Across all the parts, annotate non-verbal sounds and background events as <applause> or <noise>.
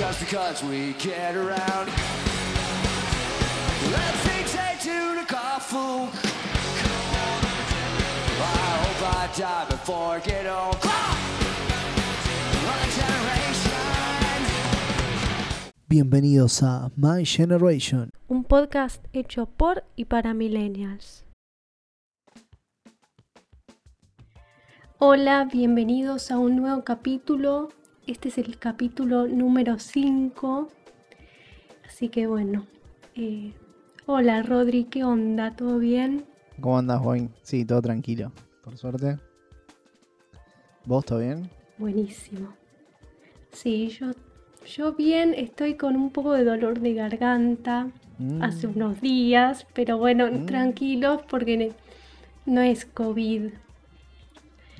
just because we get around. Let's take to the carpool. I hope I die before I get old. My generation. Bienvenidos a My Generation. un podcast hecho por y para millennials. Hola, bienvenidos a un nuevo capítulo. Este es el capítulo número 5. Así que bueno. eh, hola Rodri, ¿qué onda? ¿Todo bien? ¿Cómo andas, Juan? Sí, todo tranquilo, por suerte. ¿Vos todo bien? Buenísimo. Sí, yo, yo bien, estoy con un poco de dolor de garganta Mm, hace unos días, pero bueno, Mm. tranquilos porque no es COVID.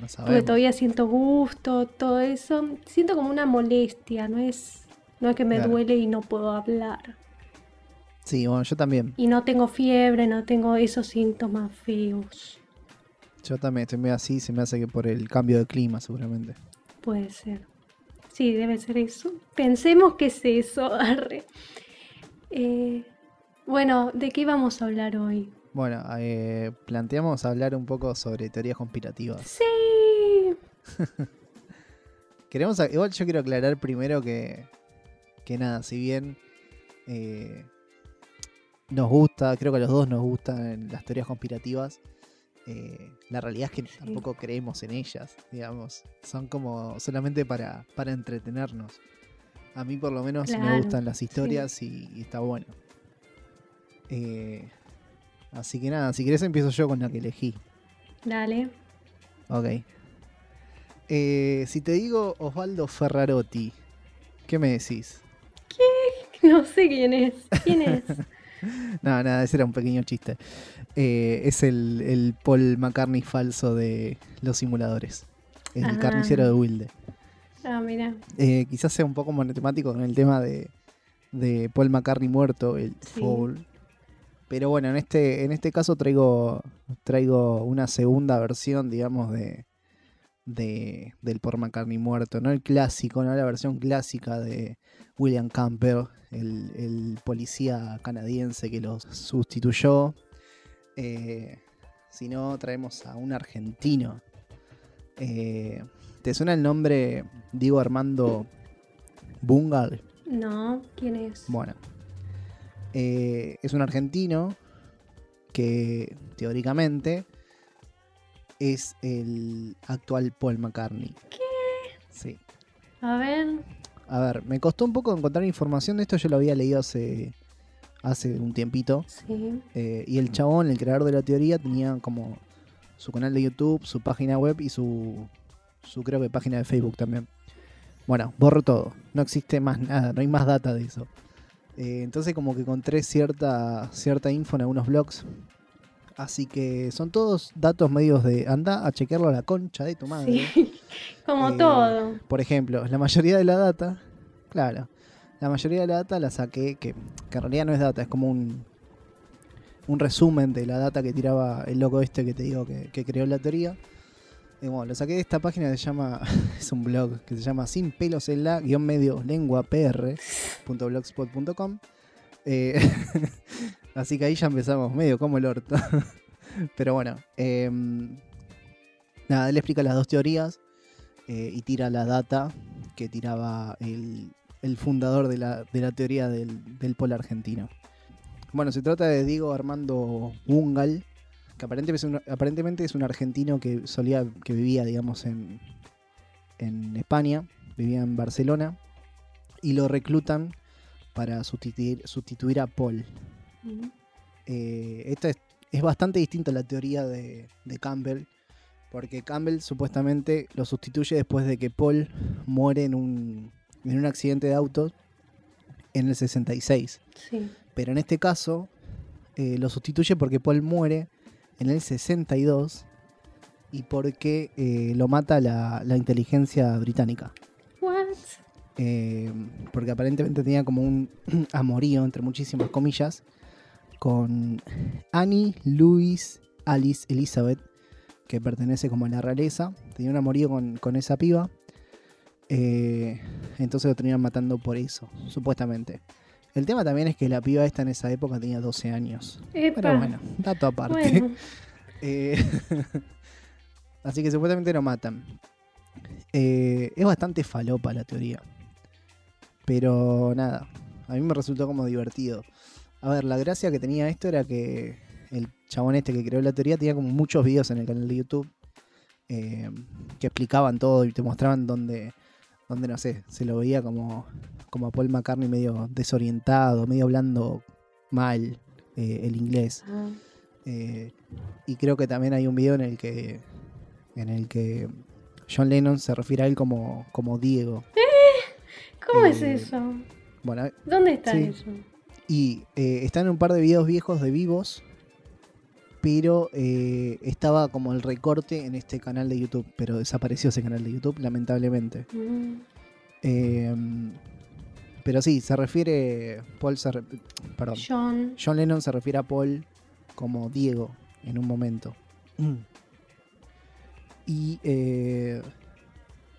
No Porque todavía siento gusto, todo eso. Siento como una molestia, no es, no es que me Claro. duele y no puedo hablar. Sí, bueno, yo también. Y no tengo fiebre, no tengo esos síntomas feos. Yo también estoy medio así, se me hace que por el cambio de clima, seguramente. Puede ser. Sí, debe ser eso. Pensemos que es eso. <laughs> arre. Eh, bueno, ¿de qué vamos a hablar hoy? Bueno, eh, planteamos hablar un poco sobre teorías conspirativas. Sí. <laughs> Queremos, igual yo quiero aclarar primero que, que nada, si bien eh, nos gusta, creo que a los dos nos gustan las teorías conspirativas, eh, la realidad es que tampoco creemos en ellas, digamos. Son como solamente para, para entretenernos. A mí por lo menos me gustan las historias y, y está bueno. Eh, así que nada, si querés empiezo yo con la que elegí. Dale. Ok. Eh, si te digo Osvaldo Ferrarotti, ¿qué me decís? No sé quién es. ¿Quién es? <laughs> No, nada, ese era un pequeño chiste. Eh, es el, el Paul McCartney falso de los simuladores. El Ah. carnicero de Wilde. Ah, mira. Eh, quizás sea un poco monotemático con el tema de, de Paul McCartney muerto, el Sí. Paul. Pero bueno, en este, en este caso traigo, traigo una segunda versión, digamos, de, de, del Paul McCartney muerto. No el clásico, no la versión clásica de William Campbell, el, el policía canadiense que los sustituyó. Eh, sino traemos a un argentino. Eh, ¿Te suena el nombre Diego Armando Bungal? No, ¿quién es? Bueno, eh, es un argentino que teóricamente es el actual Paul McCartney. ¿Qué? Sí. A ver. A ver, me costó un poco encontrar información de esto, yo lo había leído hace, hace un tiempito. Sí. eh, y el chabón, el creador de la teoría, tenía como su canal de YouTube, su página web y su, su creo que página de Facebook también. Bueno, borro todo. No existe más nada, no hay más data de eso. Eh, entonces como que encontré cierta, cierta info en algunos blogs. Así que son todos datos medios de anda a chequearlo a la concha de tu madre. Sí. <laughs> Como Eh, todo. Por ejemplo, la mayoría de la data, claro, la mayoría de la data la saqué, que, que en realidad no es data, es como un, un resumen de la data que tiraba el loco este que te digo que, que creó la teoría. Y bueno, lo saqué de esta página que se llama, <laughs> es un blog que se llama sin pelos en la guion medio lengua pr.blogspot.com. Eh, <laughs> así que ahí ya empezamos medio como el orto. <laughs> Pero bueno, em, nada, él explica las dos teorías eh, y tira la data que tiraba el, el fundador de la, de la teoría del, del polo argentino. Bueno, se trata de Diego Armando Bungal, que aparentemente es un, aparentemente es un argentino que solía, que vivía, digamos, en, en España, vivía en Barcelona, y lo reclutan para sustituir, sustituir a Paul. Eh, esto es, es bastante distinto a la teoría de, de Campbell, porque Campbell supuestamente lo sustituye después de que Paul muere en un, en un accidente de auto en el 66. Sí. Pero en este caso eh, lo sustituye porque Paul muere en el 62 y porque eh, lo mata la, la inteligencia británica. What? Eh, porque aparentemente tenía como un <clears throat> amorío, entre muchísimas comillas, con Annie Louise Alice Elizabeth, que pertenece como a la realeza. Tenía un amorío con, con esa piba. Eh, entonces lo terminan matando por eso, supuestamente. El tema también es que la piba esta en esa época tenía 12 años. Epa. Pero bueno, dato aparte. Bueno, <laughs> Eh, <laughs> así que supuestamente lo matan. Eh, es bastante falopa la teoría. Pero nada, a mí me resultó como divertido. A ver, la gracia que tenía esto era que el chabón este que creó la teoría tenía como muchos videos en el canal de YouTube eh, que explicaban todo y te mostraban dónde, dónde no sé, se lo veía como, como a Paul McCartney medio desorientado, medio hablando mal eh, el inglés. ah, Eh, y creo que también hay un video en el que en el que John Lennon se refiere a él como, como Diego. <laughs> ¿cómo es eso? Bueno, ¿Dónde está sí. eso? Y eh, están un par de videos viejos de vivos, pero eh, estaba como el recorte en este canal de YouTube, pero desapareció ese canal de YouTube, lamentablemente. Mm, Eh, pero sí, se refiere, Paul se re- perdón, John. John Lennon se refiere a Paul como Diego en un momento. Y eh,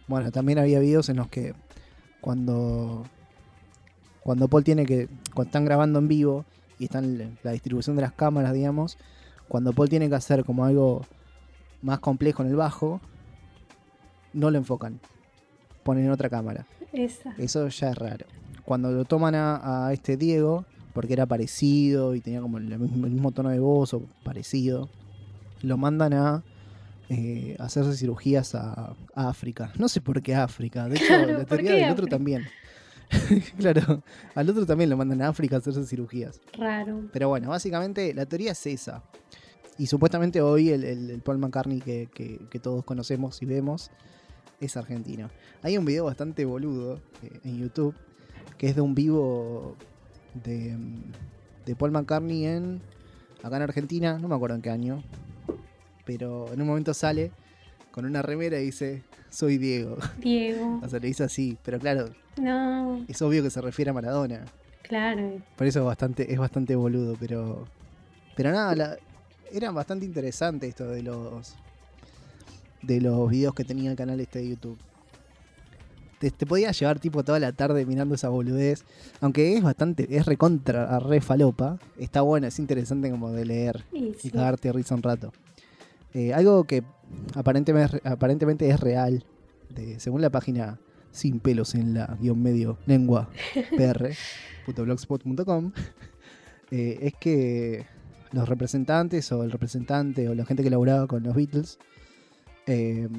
bueno, también había videos en los que cuando cuando Paul tiene que cuando están grabando en vivo y están la- distribución de las cámaras, digamos, cuando Paul tiene que hacer como algo más complejo en el bajo, no lo enfocan. Ponen otra cámara. Esa. Eso ya es raro. Cuando lo toman a, a este Diego, porque era parecido y tenía como el mismo, el mismo tono de voz o parecido, lo mandan a eh, hacerse cirugías a, a África. No sé por qué África. De hecho, <laughs> Claro, la ¿por teoría del otro también. <laughs> claro, al otro también lo mandan a África a hacerse cirugías. Raro. Pero bueno, básicamente la teoría es esa. Y supuestamente hoy el, el- el Paul McCartney que, que- que todos conocemos y vemos es argentino. Hay un video bastante boludo eh, en YouTube que es de un vivo de, de Paul McCartney en acá en Argentina, no me acuerdo en qué año, pero en un momento sale con una remera y dice, soy Diego. Diego. <laughs> O sea, le dice así, pero claro, No, es obvio que se refiere a Maradona. claro. Por eso es bastante, es bastante boludo, pero. Pero nada, la- era bastante interesante esto de los. de los videos que tenía el canal este de YouTube. Te, te podías llevar tipo toda la tarde mirando esa boludez. Aunque es bastante, es recontra, re falopa. Está bueno, es interesante como de leer Y cagarte risa un rato. Eh, algo que aparentemente, aparentemente es real, de, según la página sin pelos en la guion medio lengua <laughs> pr.blogspot.com, eh, es que los representantes o el representante o la gente que laburaba con los Beatles eh,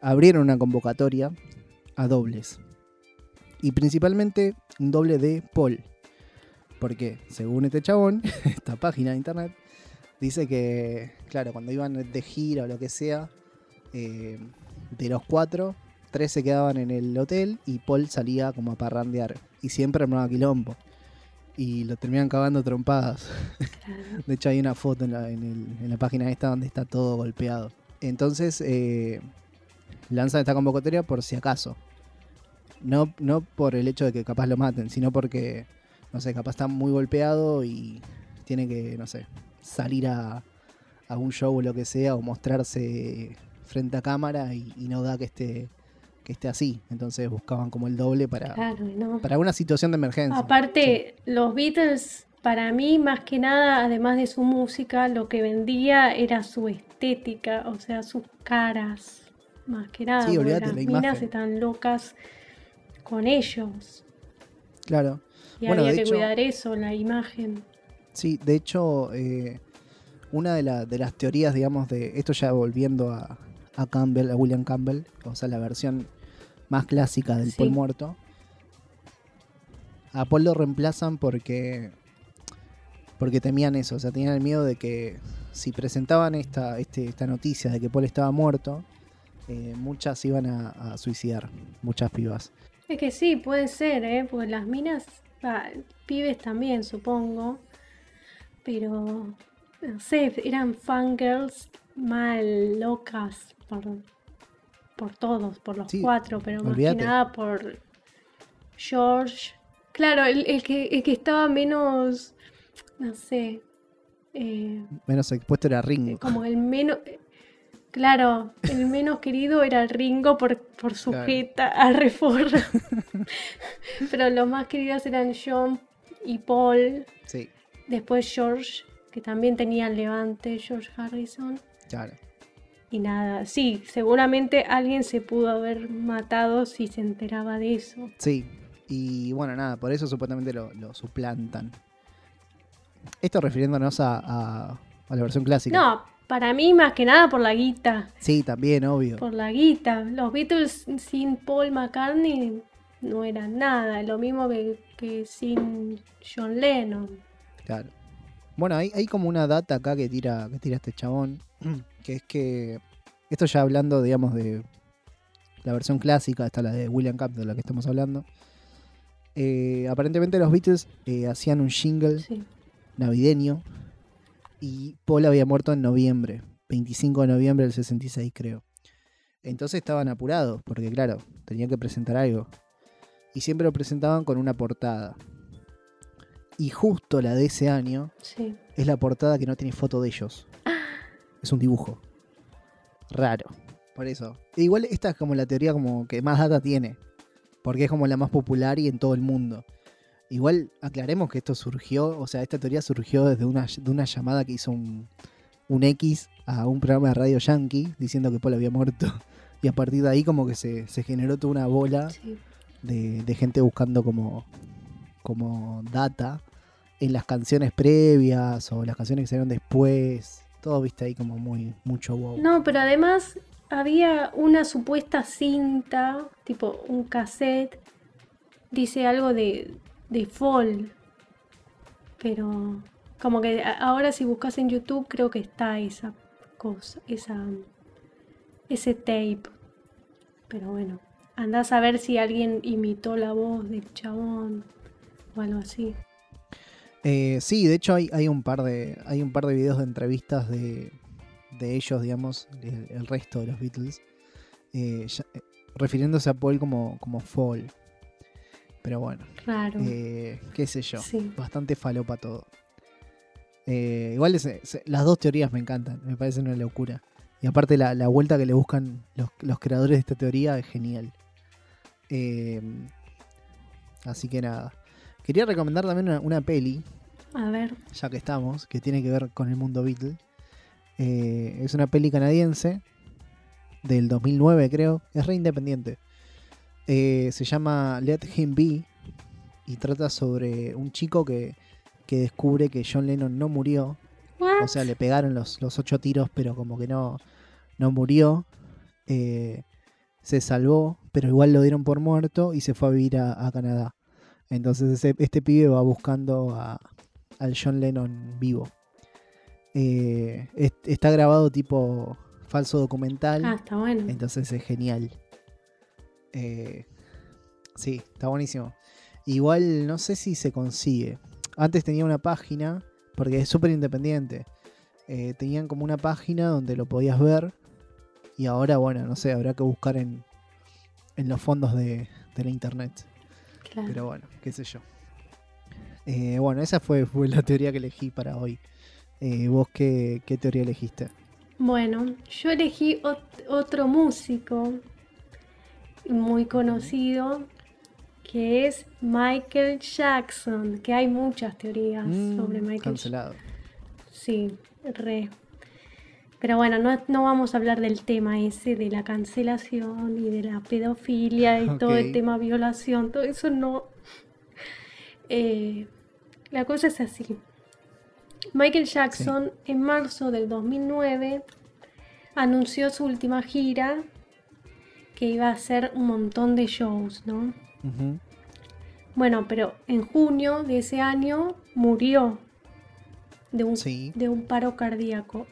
abrieron una convocatoria a dobles. Y principalmente un doble de Paul. Porque, según este chabón, <laughs> esta página de internet, dice que, claro, cuando iban de gira o lo que sea, eh, de los cuatro, tres se quedaban en el hotel y Paul salía como a parrandear. Y siempre armaba quilombo. Y lo terminan cagando a trompadas. <laughs> De hecho, hay una foto en la, en el- en la página esta donde está todo golpeado. Entonces, eh, lanzan esta convocatoria por si acaso. No, no por el hecho de que capaz lo maten, sino porque, no sé, capaz está muy golpeado y tiene que, no sé, salir a, a un show o lo que sea, o mostrarse frente a cámara y, y no da que esté, que esté así. Entonces buscaban como el doble para, Claro, no. para una situación de emergencia. Aparte, los Beatles, para mí, más que nada, además de su música, lo que vendía era su estética, o sea, sus caras, más que nada. Sí, porque olvídate, las la minas están locas con ellos. Claro. Y Bueno, había que hecho- cuidar eso, la imagen. Sí, de hecho, eh, una de, la- de las teorías, digamos, de esto ya volviendo a, a Campbell, a William Campbell, o sea, la versión más clásica del Sí. Paul muerto, a Paul lo reemplazan porque porque temían eso, o sea, tenían el miedo de que si presentaban esta, este, esta noticia de que Paul estaba muerto, eh, muchas iban a, a suicidar, muchas pibas. Es que sí, puede ser, ¿eh? Porque las minas, ah, pibes también, supongo. Pero, no sé, eran fangirls mal locas por, por todos, por los Sí, cuatro, pero más que nada por George. Claro, el, el que, el que estaba menos, no sé, eh, Menos expuesto era Ringo. como el menos... Claro, el <laughs> menos querido era Ringo por, por Claro. sujeta a <laughs> reforma. Pero los más queridos eran John y Paul. Sí, Después George, que también tenía el levante, George Harrison. Claro. Y nada, sí, seguramente alguien se pudo haber matado si se enteraba de eso. Sí, y bueno, nada, por eso supuestamente lo, lo suplantan. Esto refiriéndonos a, a- a la versión clásica. No, para mí más que nada por la guita. Sí, también, obvio. Por la guita. Los Beatles sin Paul McCartney no eran nada. Lo mismo que, que sin John Lennon. Claro. Bueno, hay, hay como una data acá que tira, que tira este chabón, <clears throat> que es que, esto ya hablando, digamos, de la versión clásica, esta la de William Camp, de la que estamos hablando. Eh, aparentemente los Beatles eh, hacían un jingle Sí. navideño y Paul había muerto en noviembre, 25 de noviembre del 66 creo. Entonces estaban apurados porque claro, tenían que presentar algo. Y siempre lo presentaban con una portada. Y justo la de ese año Sí. es la portada que no tiene foto de ellos. Es un dibujo. Raro. Por eso. E igual esta es como la teoría como que más data tiene. Porque es como la más popular y en todo el mundo. Igual aclaremos que esto surgió, o sea, esta teoría surgió desde una, de una llamada que hizo un, un X a un programa de radio yankee diciendo que Paul había muerto. <laughs> Y a partir de ahí como que se, se generó toda una bola sí. de, de gente buscando como, como data en las canciones previas o las canciones que salieron después. Todo viste ahí como muy mucho wow. No, pero además había una supuesta cinta, tipo un cassette, dice algo de, de fall. Pero como que ahora si buscas en YouTube creo que está esa cosa, esa ese tape. Pero bueno, andás a ver si alguien imitó la voz del chabón o algo así. Eh, sí, de hecho hay, hay un par de hay un par de videos de entrevistas de, de ellos, digamos, el, el resto de los Beatles, eh, ya- eh, refiriéndose a Paul como, como Fall. Pero bueno, Raro. qué sé yo, Sí. bastante falopa todo. Igual es- es- las dos teorías me encantan, me parece una locura. Y aparte la, la vuelta que le buscan los, los creadores de esta teoría es genial. Así que nada. Quería recomendar también una, una peli, A ver, ya que estamos, que tiene que ver con el mundo Beatle. Eh, es una peli canadiense del 2009 creo, es re independiente. Eh, se llama Let Him Be y trata sobre un chico que, que descubre que John Lennon no murió. O sea, le pegaron los, los ocho tiros, pero como que no, no murió. Eh, se salvó, pero igual lo dieron por muerto y se fue a vivir a, a Canadá. Entonces ese- este pibe va buscando a, al John Lennon vivo. Eh, es- está grabado tipo falso documental, Ah, está bueno. entonces es genial. Eh, sí, está buenísimo. Igual no sé si se consigue. Antes tenía una página, porque es súper independiente. Eh, tenían como una página donde lo podías ver. Y ahora, bueno, no sé, habrá que buscar en, en los fondos de, de la internet. Claro. Pero bueno, qué sé yo. Eh, bueno, esa fue, fue la teoría que elegí para hoy. Eh, ¿Vos qué, qué teoría elegiste? Bueno, yo elegí ot- otro músico muy conocido que es Michael Jackson, que hay muchas teorías Mm, sobre Michael Jackson. cancelado. Sí, re. Pero bueno, no, no vamos a hablar del tema ese de la cancelación y de la pedofilia y <laughs> todo el tema violación, todo eso no. Eh, la cosa es así. Michael Jackson en marzo del 2009 anunció su última gira que iba a hacer un montón de shows, ¿no? Bueno, pero en junio de ese año murió de un, Sí. de un paro cardíaco.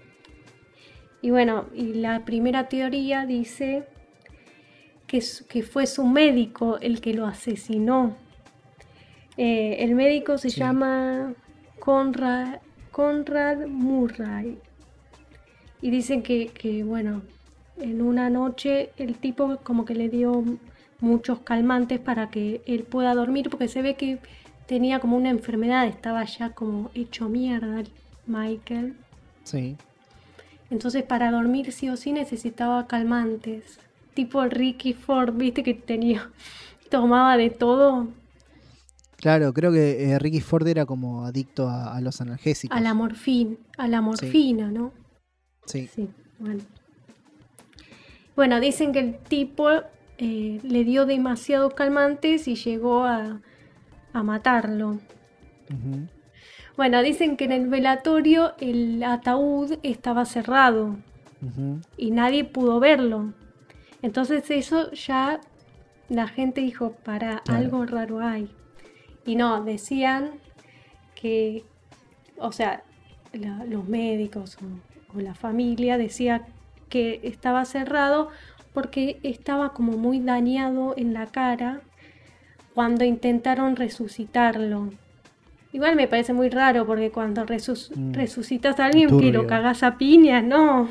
Y bueno, y la primera teoría dice que, fue su médico el que lo asesinó. Eh, el médico se Sí. llama Conrad, Conrad Murray. Y dicen que, que, bueno, en una noche el tipo como que le dio muchos calmantes para que él pueda dormir, porque se ve que tenía como una enfermedad, estaba ya como hecho mierda el Michael. Sí. Entonces para dormir sí o sí necesitaba calmantes. Tipo Ricky Ford, viste que tenía, <laughs> tomaba de todo. Claro, creo que eh, Ricky Ford era como adicto a, a los analgésicos. A la morfina, a la morfina, ¿no? Sí. Sí, bueno. Bueno, dicen que el tipo eh, le dio demasiados calmantes y llegó a, a matarlo. Bueno, dicen que en el velatorio el ataúd estaba cerrado y nadie pudo verlo. Entonces eso ya la gente dijo, para algo raro hay. Y no, decían que, o sea, la- los médicos o, o la familia decía que estaba cerrado porque estaba como muy dañado en la cara cuando intentaron resucitarlo. Igual me parece muy raro porque cuando resus- Mm. resucitas a alguien que lo Turbio. cagás a piñas, no.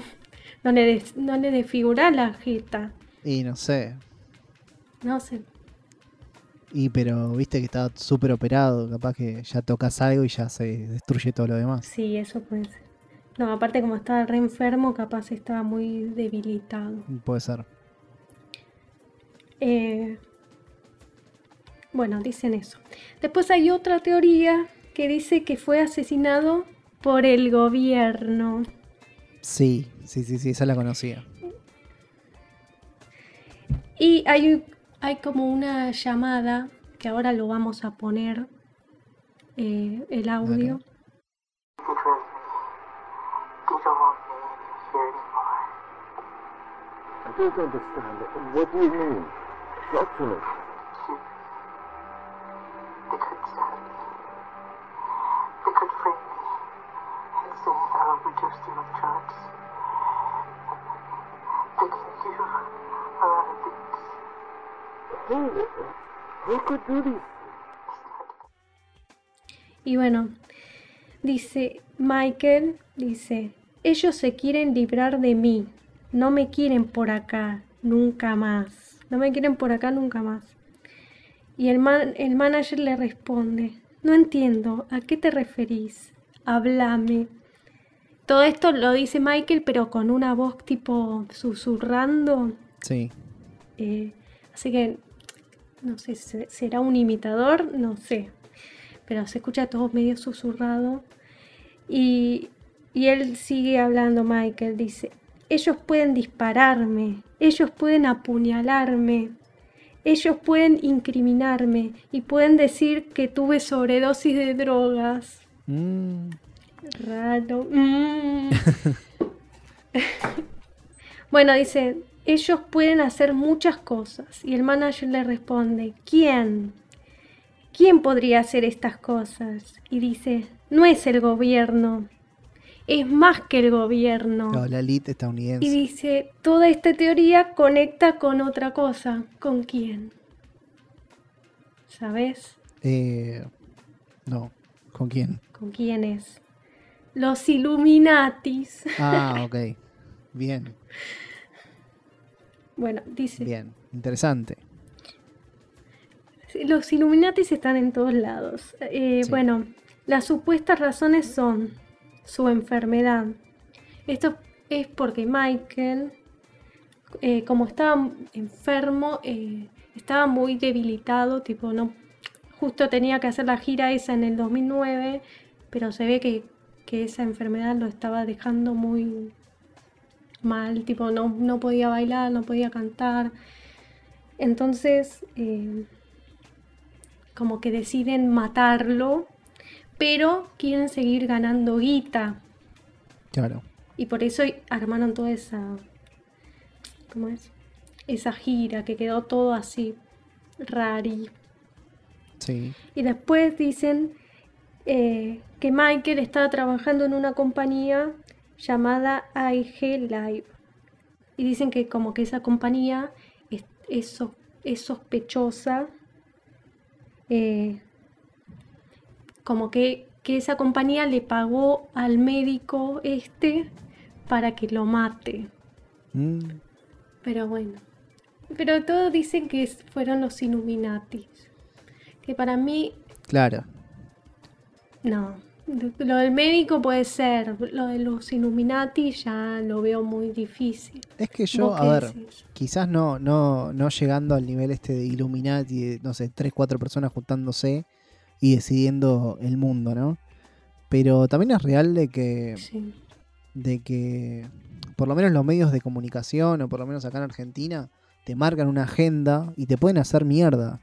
No le, des- no le desfigurás la jeta. Y no sé. No sé. Y pero viste que estaba súper operado. Capaz que ya tocas algo y ya se destruye todo lo demás. Sí, eso puede ser. No, aparte como estaba re enfermo, capaz estaba muy debilitado. Puede ser. Eh, bueno, dicen eso. Después hay otra teoría que dice que fue asesinado por el gobierno. Sí, sí, sí, sí, esa la conocía. Y hay, hay como una llamada, que ahora lo vamos a poner, eh, el audio. I don't understand. What do you mean? To me. They could stab me. They could frame me and say With things. Who could do this? Y bueno, dice Michael, dice, ellos se quieren librar de mí, no me quieren por acá, nunca más, no me quieren por acá nunca más. Y el, man- el manager le responde, no entiendo, ¿a qué te referís? Háblame. Todo esto lo dice Michael, pero con una voz tipo susurrando. Sí. Eh, así que, no sé, ¿se- ¿será un imitador? No sé. Pero se escucha todo medio susurrado. Y, y él sigue hablando, Michael, dice, ellos pueden dispararme, ellos pueden apuñalarme, ellos pueden incriminarme y pueden decir que tuve sobredosis de drogas. Mm, Raro. Mm. <laughs> bueno, dice, ellos pueden hacer muchas cosas. Y el manager le responde, ¿quién? ¿Quién podría hacer estas cosas? Y dice, no es el gobierno. Es más que el gobierno. claro, la elite estadounidense. Y dice, toda esta teoría conecta con otra cosa. ¿Con quién? ¿Sabes? Eh, no. ¿Con quién? ¿Con quién es? Los Illuminatis. Ah, <laughs> ok. Bien, Bueno, dice, bien. Interesante. Los Illuminatis están en todos lados. Eh, Sí. Bueno, las supuestas razones son su enfermedad. Esto es porque Michael, eh, como estaba enfermo, eh, estaba muy debilitado, tipo, no, justo tenía que hacer la gira esa en el 2009, pero se ve que, que esa enfermedad lo estaba dejando muy mal, tipo, no, no podía bailar, no podía cantar. Entonces, eh, como que deciden matarlo, pero quieren seguir ganando guita. Claro. Y por eso armaron toda esa. ¿Cómo es? Esa gira que quedó todo así rari. Sí. Y después dicen eh, que Michael estaba trabajando en una compañía llamada AIG Live. Y dicen que como que esa compañía es, es so- es sospechosa. eh, como que, que esa compañía le pagó al médico este para que lo mate. Mm, Pero bueno. Pero todos dicen que fueron los Illuminatis. Que para mí, claro. no. Lo del médico puede ser, lo de los Illuminati ya lo veo muy difícil. Es que yo, ¿Vos a ver, decís? quizás no, no, no llegando al nivel este de Illuminati, de, no sé, tres, cuatro personas juntándose y decidiendo el mundo, ¿no? Pero también es real de que, Sí. de que por lo menos los medios de comunicación, o por lo menos acá en Argentina, te marcan una agenda y te pueden hacer mierda.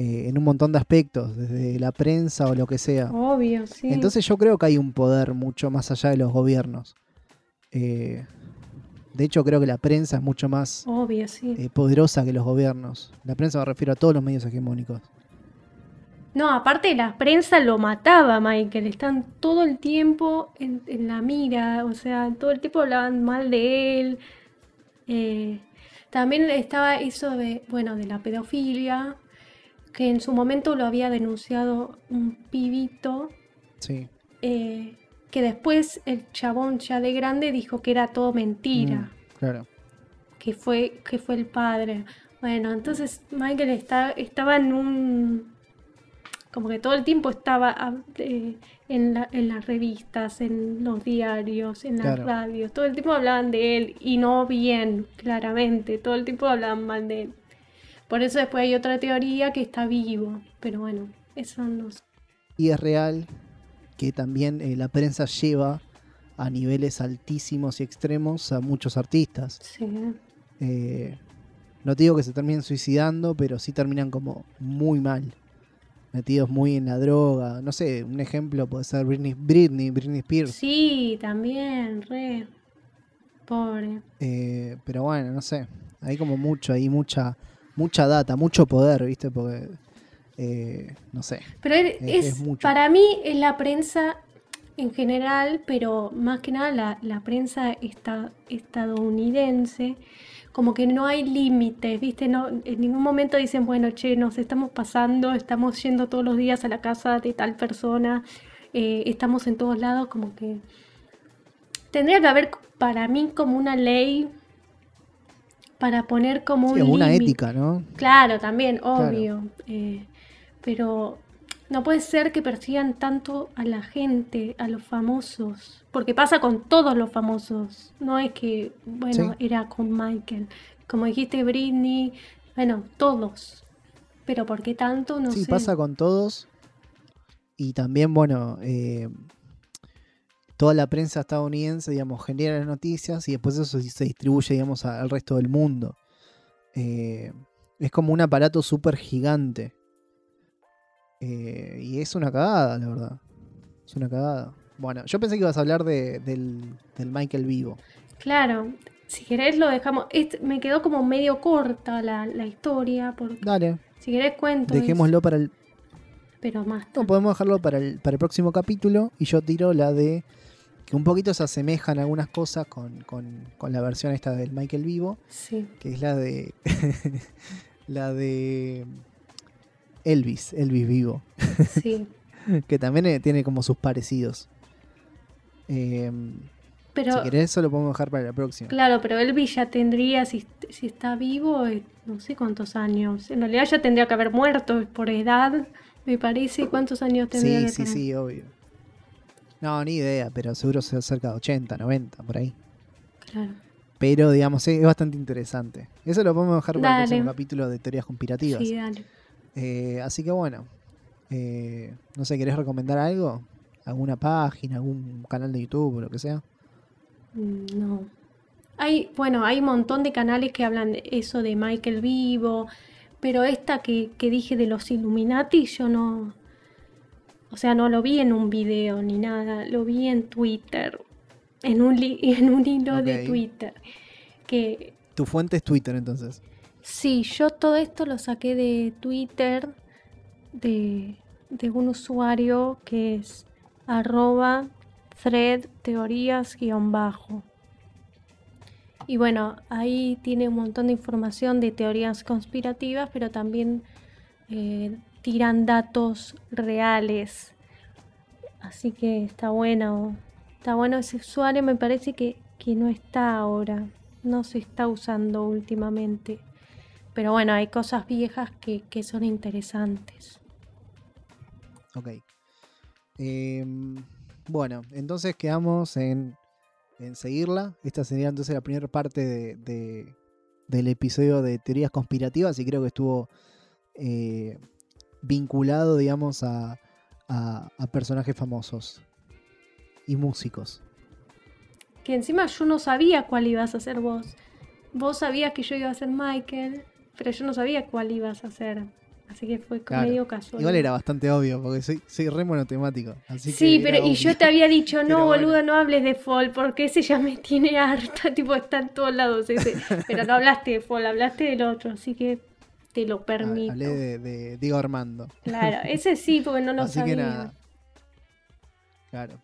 Eh, en un montón de aspectos, desde la prensa o lo que sea. Obvio, sí. Entonces yo creo que hay un poder mucho más allá de los gobiernos. Eh, de hecho, creo que la prensa es mucho más Obvio, sí. eh, poderosa que los gobiernos. La prensa me refiero a todos los medios hegemónicos. No, aparte la prensa lo mataba, Michael. Están todo el tiempo en, en la mira, o sea, todo el tiempo hablaban mal de él. Eh, también estaba eso de, bueno, de la pedofilia, que en su momento lo había denunciado un pibito, Sí. eh, que después el chabón ya de grande dijo que era todo mentira. Mm, claro. que fue, que fue el padre. Bueno, entonces Michael está, estaba en un... como que todo el tiempo estaba ah, eh, en, la- en las revistas, en los diarios, en las Claro. radios, todo el tiempo hablaban de él y no bien, claramente, todo el tiempo hablaban mal de él. Por eso después hay otra teoría que está vivo, pero bueno, eso no sé. Y es real que también eh, la prensa lleva a niveles altísimos y extremos a muchos artistas. Sí, Eh, no te digo que se terminen suicidando, pero sí terminan como muy mal. Metidos muy en la droga. No sé, un ejemplo puede ser Britney, Britney, Britney Spears. sí también, re. Pobre. Eh, pero bueno, no sé. Hay como mucho, hay mucha, mucha data, mucho poder, ¿viste? Porque, eh, no sé. Pero es, Es- es- es mucho. para mí es la prensa en general, pero más que nada la, la prensa esta- estadounidense, como que no hay límites, ¿viste? No, en ningún momento dicen, bueno, che, nos estamos pasando, estamos yendo todos los días a la casa de tal persona, eh, estamos en todos lados, como que tendría que haber para mí como una ley para poner como Sí, un una ética, ¿no? Claro, también, Claro. obvio. eh, pero no puede ser que persigan tanto a la gente, a los famosos. Porque pasa con todos los famosos. No es que, bueno, Sí. era con Michael. Como dijiste, Britney. Bueno, todos. Pero ¿por qué tanto? No sí, sé. pasa con todos. Y también, bueno, eh, toda la prensa estadounidense, digamos, genera las noticias y después eso se distribuye, digamos, al resto del mundo. Eh, es como un aparato súper gigante. Eh, y es una cagada, la verdad. Es una cagada. Bueno, yo pensé que ibas a hablar de- del, del Michael vivo. Claro. Si querés lo dejamos. Me quedó como medio corta la, la historia. Porque, Dale, si querés cuento. eso, dejémoslo para el, pero más No, podemos dejarlo para el, para el próximo capítulo y yo tiro la de que un poquito se asemejan algunas cosas con, con- con la versión esta del Michael Vivo, Sí. que es la de <laughs> la de Elvis, Elvis Vivo, Sí. <laughs> que también eh, tiene como sus parecidos. Eh, Pero. si querés eso lo podemos dejar para la próxima. Claro, pero Elvis ya tendría, si, si está vivo, eh, no sé cuántos años. En realidad ya tendría que haber muerto por edad, me parece. ¿Cuántos años tendría Sí, que sí, tener? sí, obvio. No, ni idea, pero seguro se cerca de 80, 90, por ahí. Claro. Pero, digamos, es bastante interesante. Eso lo podemos dejar para el capítulo de teorías conspirativas. Sí, dale. Eh, así que bueno, eh, no sé, ¿querés recomendar algo? ¿Alguna página, algún canal de YouTube o lo que sea? Mm, No. Hay, bueno, hay un montón de canales que hablan de eso de Michael vivo, pero esta que, que dije de los Illuminati, yo no. O sea, no lo vi en un video ni nada, lo vi en Twitter, en un, li- <laughs> en un hilo de. Twitter. Que Tu fuente es Twitter entonces. Sí, yo todo esto lo saqué de Twitter de, de un usuario que es arroba thread teorías guion bajo. Y bueno, ahí tiene un montón de información de teorías conspirativas, pero también eh, tiran datos reales. Así que está bueno. Está bueno ese usuario, me parece que, que no está ahora. No se está usando últimamente. Pero bueno, hay cosas viejas que, que son interesantes. Ok. Em, bueno, entonces quedamos en, en seguirla. Esta sería entonces la primera parte de, de- del episodio de teorías conspirativas y creo que estuvo eh, vinculado, digamos, a, a- a personajes famosos y músicos. Que encima yo no sabía cuál ibas a hacer vos. Vos sabías que yo iba a ser Michael, pero yo no sabía cuál ibas a hacer. Así que fue Claro. medio casual. Igual era bastante obvio porque soy, soy re monotemático. Así Sí, que pero y yo te había dicho, <laughs> no, bueno. boludo, no hables de Fall, porque ese ya me tiene harta, <laughs> tipo, está en todos lados ese. Pero no hablaste de Fall, hablaste del otro, así que te lo permito. Hablé de, de Diego Armando. Claro, ese sí, porque no lo Así sabía. que nada. Claro.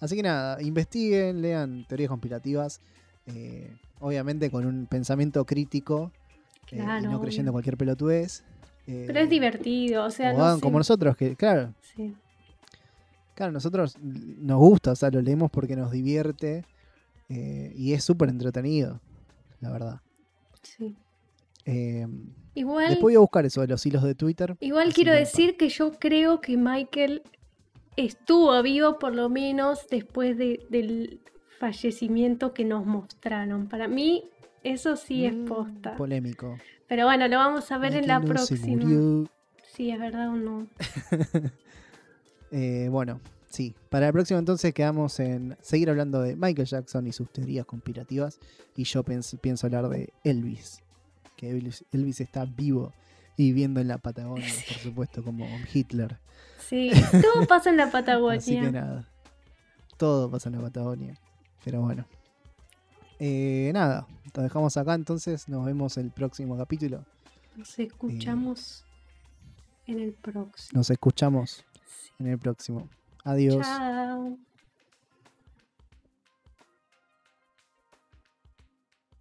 Así que nada, investiguen, lean teorías conspirativas. eh, obviamente con un pensamiento crítico eh, y Claro, no creyendo cualquier pelotudez. eh, Pero es divertido, o sea, o no hagan sé. como nosotros, que claro, Sí. claro, nosotros nos gusta, o sea, lo leemos porque nos divierte eh, y es súper entretenido, la verdad. sí. Igual, después voy a buscar eso de los hilos de Twitter. igual quiero decir que yo creo que Michael estuvo vivo por lo menos después de- del fallecimiento que nos mostraron. Para mí, eso sí es mm, posta. Polémico. Pero bueno, lo vamos a ver en la no próxima. Sí, es verdad o no. <laughs> Eh, bueno, sí. Para la próxima entonces quedamos en seguir hablando de Michael Jackson y sus teorías conspirativas. Y yo pienso hablar de Elvis. Que Elvis, Elvis está vivo y viviendo en la Patagonia, <laughs> por supuesto, como Hitler. Sí, <laughs> todo pasa en la Así que Patagonia. nada. Todo pasa en la Patagonia. Pero bueno. Eh, nada, lo dejamos acá entonces. Nos vemos el próximo capítulo. Nos escuchamos en el próximo. Nos escuchamos en el próximo. Adiós. Chao.